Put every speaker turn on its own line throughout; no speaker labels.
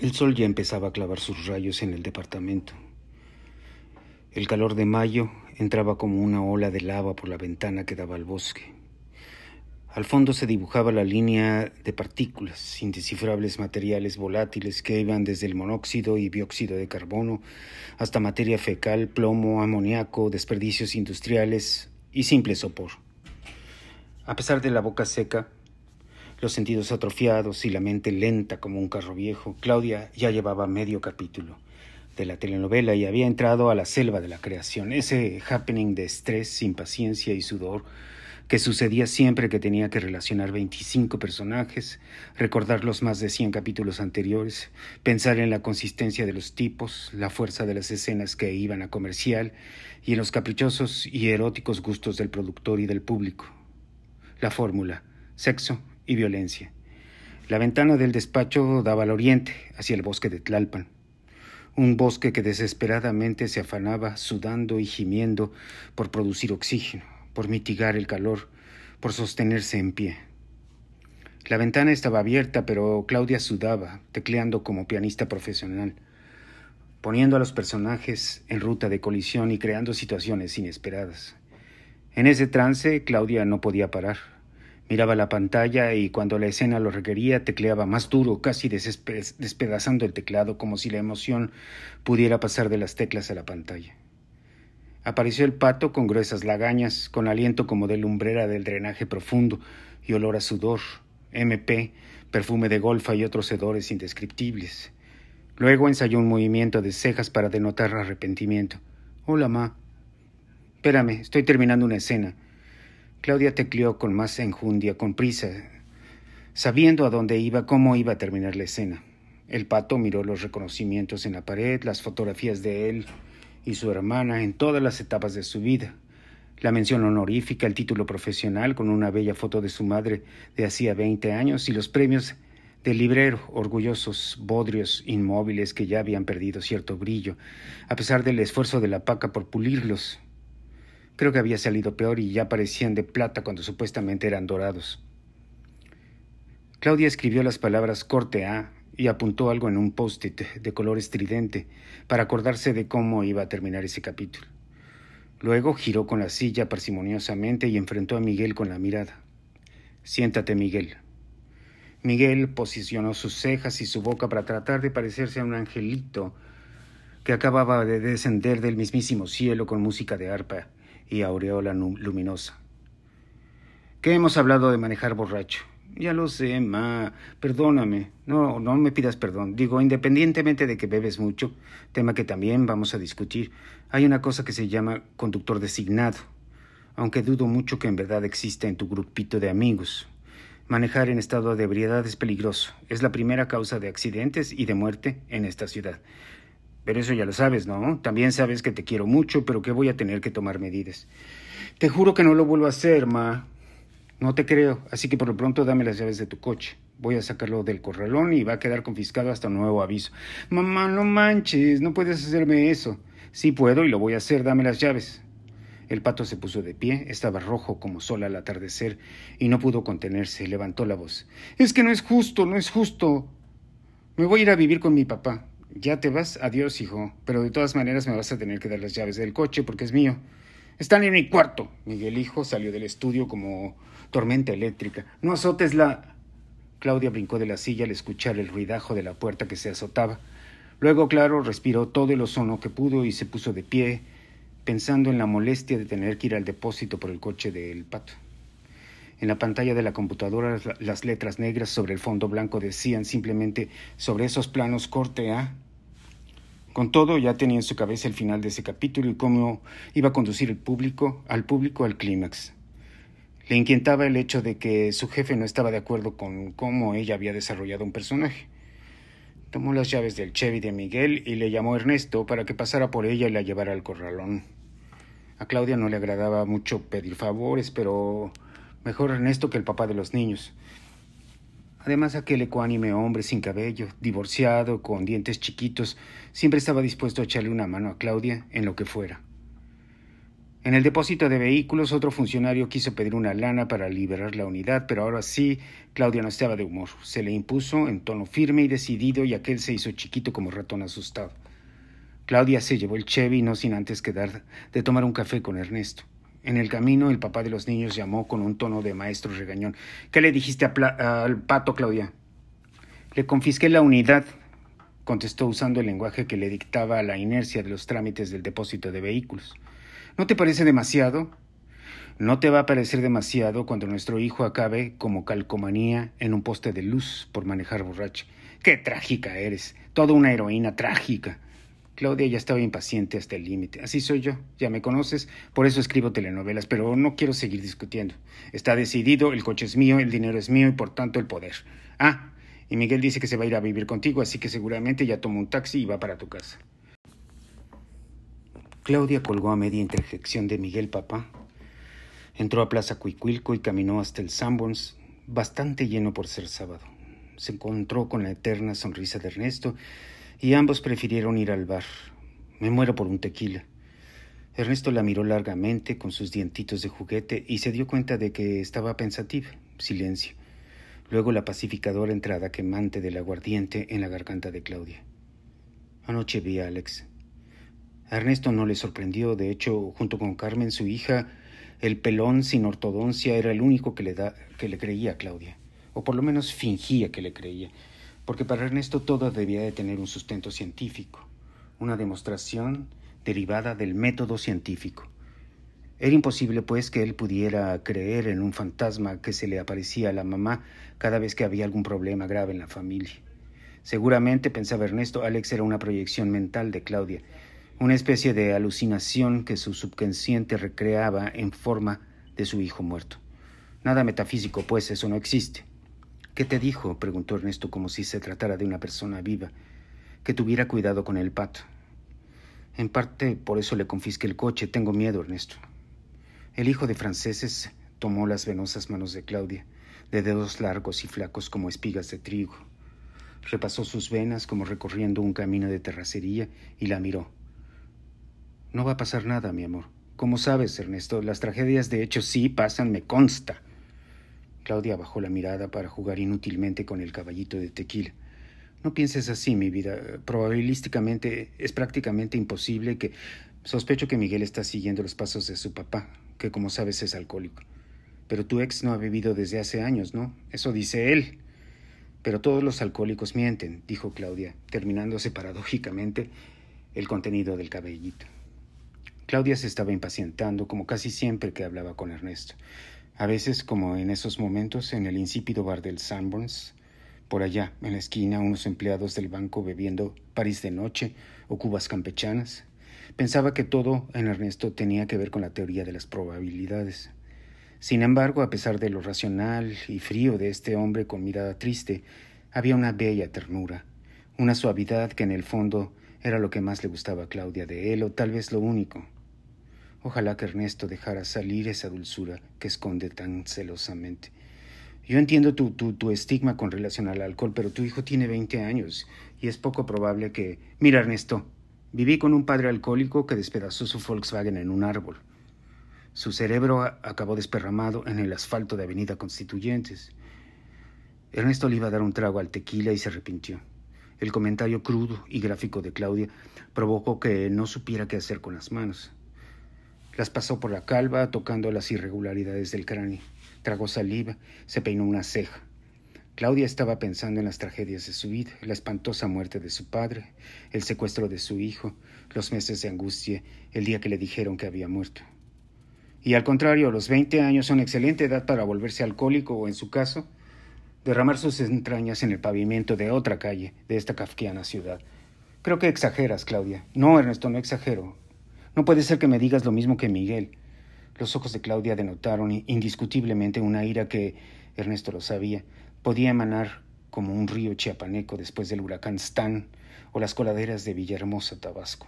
El sol ya empezaba a clavar sus rayos en el departamento. El calor de mayo entraba como una ola de lava por la ventana que daba al bosque. Al fondo se dibujaba la línea de partículas, indescifrables materiales volátiles que iban desde el monóxido y dióxido de carbono hasta materia fecal, plomo, amoníaco, desperdicios industriales y simple sopor. A pesar de la boca seca, los sentidos atrofiados y la mente lenta como un carro viejo, Claudia ya llevaba medio capítulo de la telenovela y había entrado a la selva de la creación, ese happening de estrés, impaciencia y sudor que sucedía siempre que tenía que relacionar 25 personajes, recordar los más de 100 capítulos anteriores, pensar en la consistencia de los tipos, la fuerza de las escenas que iban a comercial y en los caprichosos y eróticos gustos del productor y del público. La fórmula, sexo y violencia. La ventana del despacho daba al oriente, hacia el bosque de Tlalpan un bosque que desesperadamente se afanaba, sudando y gimiendo por producir oxígeno por mitigar el calor, por sostenerse en pie. La ventana estaba abierta, pero Claudia sudaba, tecleando como pianista profesional, poniendo a los personajes en ruta de colisión y creando situaciones inesperadas. En ese trance, Claudia no podía parar. Miraba la pantalla y cuando la escena lo requería, tecleaba más duro, casi despedazando el teclado, como si la emoción pudiera pasar de las teclas a la pantalla. Apareció el pato con gruesas lagañas, con aliento como de lumbrera del drenaje profundo y olor a sudor, MP, perfume de golfa y otros hedores indescriptibles. Luego ensayó un movimiento de cejas para denotar arrepentimiento. Hola, ma. Espérame, estoy terminando una escena. Claudia tecleó con más enjundia, con prisa, sabiendo a dónde iba, cómo iba a terminar la escena. El pato miró los reconocimientos en la pared, las fotografías de él, y su hermana en todas las etapas de su vida. La mención honorífica, el título profesional con una bella foto de su madre de hacía veinte años y los premios del librero, orgullosos bodrios inmóviles que ya habían perdido cierto brillo, a pesar del esfuerzo de la paca por pulirlos. Creo que había salido peor y ya parecían de plata cuando supuestamente eran dorados. Claudia escribió las palabras corte A y apuntó algo en un post-it de color estridente para acordarse de cómo iba a terminar ese capítulo. Luego giró con la silla parsimoniosamente y enfrentó a Miguel con la mirada. Siéntate, Miguel. Miguel posicionó sus cejas y su boca para tratar de parecerse a un angelito que acababa de descender del mismísimo cielo con música de arpa y aureola luminosa. ¿Qué hemos hablado de manejar borracho? Ya lo sé, ma. Perdóname. No, no me pidas perdón. Digo, independientemente de que bebes mucho, tema que también vamos a discutir, hay una cosa que se llama conductor designado, aunque dudo mucho que en verdad exista en tu grupito de amigos. Manejar en estado de ebriedad es peligroso. Es la primera causa de accidentes y de muerte en esta ciudad. Pero eso ya lo sabes, ¿no? También sabes que te quiero mucho, pero que voy a tener que tomar medidas. Te juro que no lo vuelvo a hacer, ma. No te creo, así que por lo pronto dame las llaves de tu coche. Voy a sacarlo del corralón y va a quedar confiscado hasta nuevo aviso. Mamá, no manches, no puedes hacerme eso. Sí puedo y lo voy a hacer, dame las llaves. El pato se puso de pie, estaba rojo como sol al atardecer y no pudo contenerse, levantó la voz. Es que no es justo, no es justo. Me voy a ir a vivir con mi papá. Ya te vas, adiós, hijo, pero de todas maneras me vas a tener que dar las llaves del coche porque es mío. Están en mi cuarto. Miguel Hijo salió del estudio como tormenta eléctrica. No azotes la. Claudia brincó de la silla al escuchar el ruidajo de la puerta que se azotaba. Luego, claro, respiró todo el ozono que pudo y se puso de pie, pensando en la molestia de tener que ir al depósito por el coche del pato. En la pantalla de la computadora las letras negras sobre el fondo blanco decían simplemente sobre esos planos corte A. Con todo, ya tenía en su cabeza el final de ese capítulo y cómo iba a conducir el público, al público al clímax. Le inquietaba el hecho de que su jefe no estaba de acuerdo con cómo ella había desarrollado un personaje. Tomó las llaves del Chevy de Miguel y le llamó Ernesto para que pasara por ella y la llevara al corralón. A Claudia no le agradaba mucho pedir favores, pero mejor Ernesto que el papá de los niños. Además, aquel ecuánime hombre sin cabello, divorciado, con dientes chiquitos, siempre estaba dispuesto a echarle una mano a Claudia en lo que fuera. En el depósito de vehículos, otro funcionario quiso pedir una lana para liberar la unidad, pero ahora sí, Claudia no estaba de humor. Se le impuso en tono firme y decidido y aquel se hizo chiquito como ratón asustado. Claudia se llevó el Chevy no sin antes quedar de tomar un café con Ernesto. En el camino, el papá de los niños llamó con un tono de maestro regañón. ¿Qué le dijiste al pato, Claudia? Le confisqué la unidad, contestó usando el lenguaje que le dictaba la inercia de los trámites del depósito de vehículos. ¿No te parece demasiado? No te va a parecer demasiado cuando nuestro hijo acabe como calcomanía en un poste de luz por manejar borracho. ¡Qué trágica eres! Toda una heroína trágica. Claudia ya estaba impaciente hasta el límite. Así soy yo, ya me conoces, por eso escribo telenovelas, pero no quiero seguir discutiendo. Está decidido, el coche es mío, el dinero es mío y por tanto el poder. Ah, y Miguel dice que se va a ir a vivir contigo, así que seguramente ya toma un taxi y va para tu casa. Claudia colgó a media interjección de Miguel Papá. Entró a Plaza Cuicuilco y caminó hasta el Sanborns, bastante lleno por ser sábado. Se encontró con la eterna sonrisa de Ernesto y ambos prefirieron ir al bar. Me muero por un tequila. Ernesto la miró largamente con sus dientitos de juguete y se dio cuenta de que estaba pensativa. Silencio. Luego la pacificadora entrada quemante del aguardiente en la garganta de Claudia. Anoche vi a Alex. A Ernesto no le sorprendió, de hecho, junto con Carmen, su hija, el pelón sin ortodoncia era el único que le, da, que le creía a Claudia, o por lo menos fingía que le creía, porque para Ernesto todo debía de tener un sustento científico, una demostración derivada del método científico. Era imposible, pues, que él pudiera creer en un fantasma que se le aparecía a la mamá cada vez que había algún problema grave en la familia. Seguramente, pensaba Ernesto, Alex era una proyección mental de Claudia, una especie de alucinación que su subconsciente recreaba en forma de su hijo muerto. Nada metafísico, pues eso no existe. ¿Qué te dijo? preguntó Ernesto como si se tratara de una persona viva. Que tuviera cuidado con el pato. En parte por eso le confisqué el coche. Tengo miedo, Ernesto. El hijo de franceses tomó las venosas manos de Claudia, de dedos largos y flacos como espigas de trigo. Repasó sus venas como recorriendo un camino de terracería y la miró. No va a pasar nada, mi amor. Como sabes, Ernesto, las tragedias de hecho sí pasan, me consta. Claudia bajó la mirada para jugar inútilmente con el caballito de tequila. No pienses así, mi vida. Probabilísticamente es prácticamente imposible que... Sospecho que Miguel está siguiendo los pasos de su papá, que como sabes es alcohólico. Pero tu ex no ha bebido desde hace años, ¿no? Eso dice él. Pero todos los alcohólicos mienten, dijo Claudia, terminándose paradójicamente el contenido del caballito. Claudia se estaba impacientando, como casi siempre que hablaba con Ernesto. A veces, como en esos momentos, en el insípido bar del Sanborns, por allá, en la esquina, unos empleados del banco bebiendo París de noche o cubas campechanas. Pensaba que todo en Ernesto tenía que ver con la teoría de las probabilidades. Sin embargo, a pesar de lo racional y frío de este hombre con mirada triste, había una bella ternura, una suavidad que en el fondo era lo que más le gustaba a Claudia de él, o tal vez lo único. Ojalá que Ernesto dejara salir esa dulzura que esconde tan celosamente. Yo entiendo tu, tu, estigma con relación al alcohol, pero tu hijo tiene 20 años y es poco probable que... Mira, Ernesto, viví con un padre alcohólico que despedazó su Volkswagen en un árbol. Su cerebro acabó desperramado en el asfalto de Avenida Constituyentes. Ernesto le iba a dar un trago al tequila y se arrepintió. El comentario crudo y gráfico de Claudia provocó que no supiera qué hacer con las manos. Las pasó por la calva, tocando las irregularidades del cráneo. Tragó saliva, se peinó una ceja. Claudia estaba pensando en las tragedias de su vida, la espantosa muerte de su padre, el secuestro de su hijo, los meses de angustia, el día que le dijeron que había muerto. Y al contrario, los 20 años son excelente edad para volverse alcohólico o, en su caso, derramar sus entrañas en el pavimento de otra calle de esta kafkiana ciudad. Creo que exageras, Claudia. No, Ernesto, no exagero. No puede ser que me digas lo mismo que Miguel. Los ojos de Claudia denotaron indiscutiblemente una ira que, Ernesto lo sabía, podía emanar como un río chiapaneco después del huracán Stan o las coladeras de Villahermosa, Tabasco.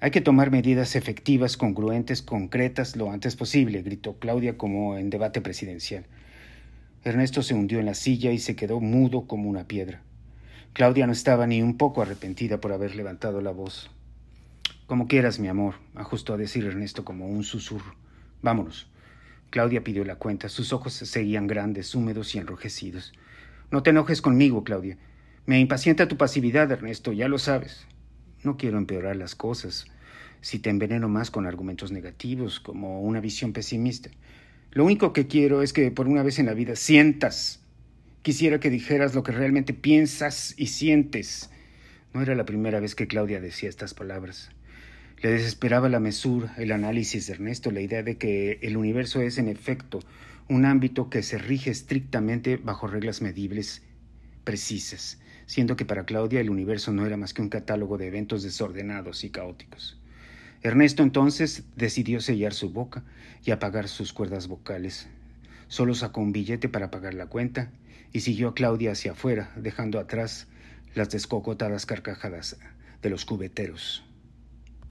Hay que tomar medidas efectivas, congruentes, concretas lo antes posible, gritó Claudia como en debate presidencial. Ernesto se hundió en la silla y se quedó mudo como una piedra. Claudia no estaba ni un poco arrepentida por haber levantado la voz. Como quieras, mi amor, ajustó a decir Ernesto como un susurro. Vámonos. Claudia pidió la cuenta. Sus ojos seguían grandes, húmedos y enrojecidos. No te enojes conmigo, Claudia. Me impacienta tu pasividad, Ernesto, ya lo sabes. No quiero empeorar las cosas. Si te enveneno más con argumentos negativos, como una visión pesimista. Lo único que quiero es que por una vez en la vida sientas. Quisiera que dijeras lo que realmente piensas y sientes. No era la primera vez que Claudia decía estas palabras. Le desesperaba la mesura, el análisis de Ernesto, la idea de que el universo es, en efecto, un ámbito que se rige estrictamente bajo reglas medibles, precisas, siendo que para Claudia el universo no era más que un catálogo de eventos desordenados y caóticos. Ernesto entonces decidió sellar su boca y apagar sus cuerdas vocales. Solo sacó un billete para pagar la cuenta y siguió a Claudia hacia afuera, dejando atrás las descocotadas carcajadas de los cubeteros.